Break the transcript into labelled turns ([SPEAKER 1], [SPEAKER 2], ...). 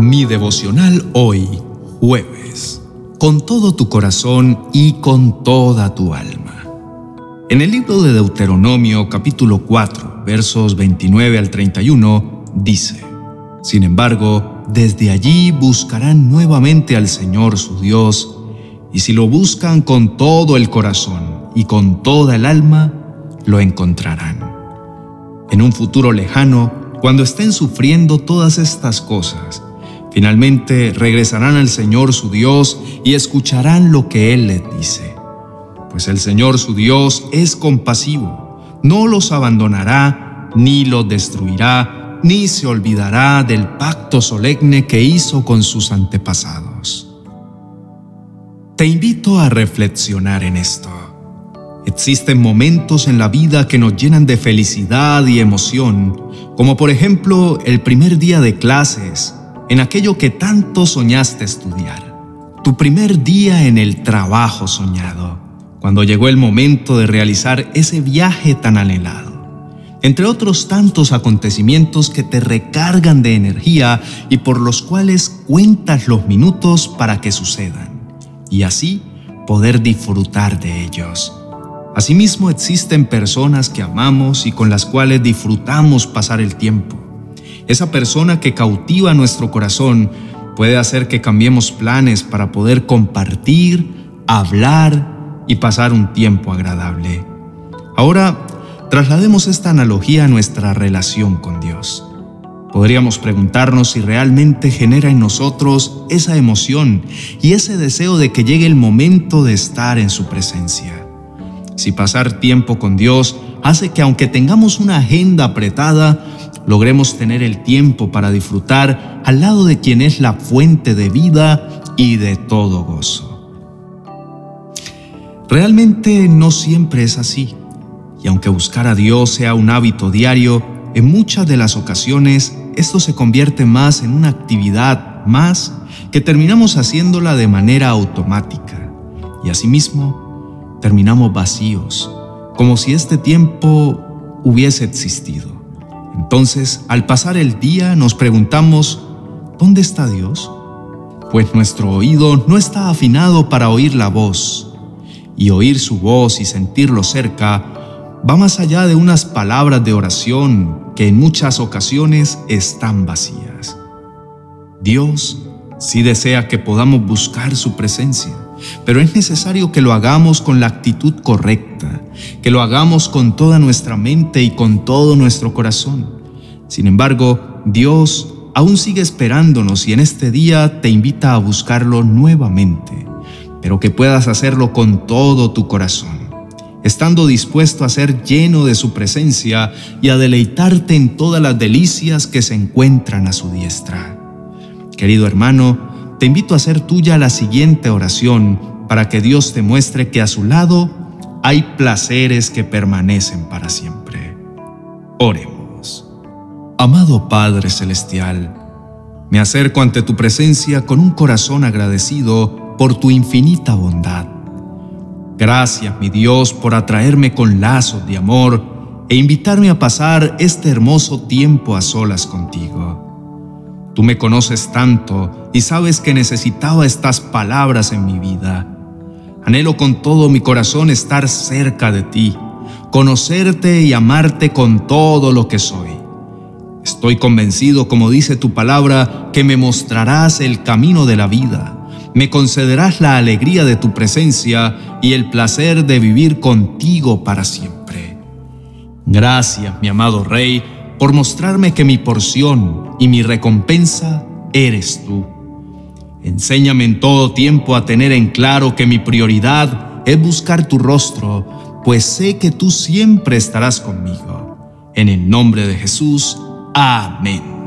[SPEAKER 1] Mi devocional hoy, jueves, con todo tu corazón y con toda tu alma. En el libro de Deuteronomio capítulo 4, versos 29 al 31, dice, Sin embargo, desde allí buscarán nuevamente al Señor su Dios, y si lo buscan con todo el corazón y con toda el alma, lo encontrarán. En un futuro lejano, cuando estén sufriendo todas estas cosas, finalmente regresarán al Señor su Dios y escucharán lo que Él les dice. Pues el Señor su Dios es compasivo, no los abandonará, ni los destruirá, ni se olvidará del pacto solemne que hizo con sus antepasados. Te invito a reflexionar en esto. Existen momentos en la vida que nos llenan de felicidad y emoción, como por ejemplo el primer día de clases, en aquello que tanto soñaste estudiar. Tu primer día en el trabajo soñado, cuando llegó el momento de realizar ese viaje tan anhelado. Entre otros tantos acontecimientos que te recargan de energía y por los cuales cuentas los minutos para que sucedan, y así poder disfrutar de ellos Asimismo existen personas que amamos y con las cuales disfrutamos pasar el tiempo. Esa persona que cautiva nuestro corazón puede hacer que cambiemos planes para poder compartir, hablar y pasar un tiempo agradable. Ahora, traslademos esta analogía a nuestra relación con Dios. Podríamos preguntarnos si realmente genera en nosotros esa emoción y ese deseo de que llegue el momento de estar en su presencia si pasar tiempo con Dios hace que aunque tengamos una agenda apretada, logremos tener el tiempo para disfrutar al lado de quien es la fuente de vida y de todo gozo. Realmente no siempre es así, y aunque buscar a Dios sea un hábito diario, en muchas de las ocasiones esto se convierte más en una actividad más que terminamos haciéndola de manera automática, y asimismo terminamos vacíos, como si este tiempo hubiese existido. Entonces, al pasar el día, nos preguntamos, ¿dónde está Dios? Pues nuestro oído no está afinado para oír la voz, y oír su voz y sentirlo cerca va más allá de unas palabras de oración que en muchas ocasiones están vacías. Dios sí desea que podamos buscar su presencia pero es necesario que lo hagamos con la actitud correcta, que lo hagamos con toda nuestra mente y con todo nuestro corazón. Sin embargo, Dios aún sigue esperándonos y en este día te invita a buscarlo nuevamente, pero que puedas hacerlo con todo tu corazón, estando dispuesto a ser lleno de su presencia y a deleitarte en todas las delicias que se encuentran a su diestra. Querido hermano, te invito a hacer tuya la siguiente oración para que Dios te muestre que a su lado hay placeres que permanecen para siempre. Oremos. Amado Padre Celestial, me acerco ante tu presencia con un corazón agradecido por tu infinita bondad. Gracias, mi Dios, por atraerme con lazos de amor e invitarme a pasar este hermoso tiempo a solas contigo. Tú me conoces tanto y sabes que necesitaba estas palabras en mi vida. Anhelo con todo mi corazón estar cerca de ti, conocerte y amarte con todo lo que soy. Estoy convencido, como dice tu palabra, que me mostrarás el camino de la vida, me concederás la alegría de tu presencia y el placer de vivir contigo para siempre. Gracias, mi amado Rey, por mostrarme que mi porción y mi recompensa eres tú. Enséñame en todo tiempo a tener en claro que mi prioridad es buscar tu rostro, pues sé que tú siempre estarás conmigo. En el nombre de Jesús, amén.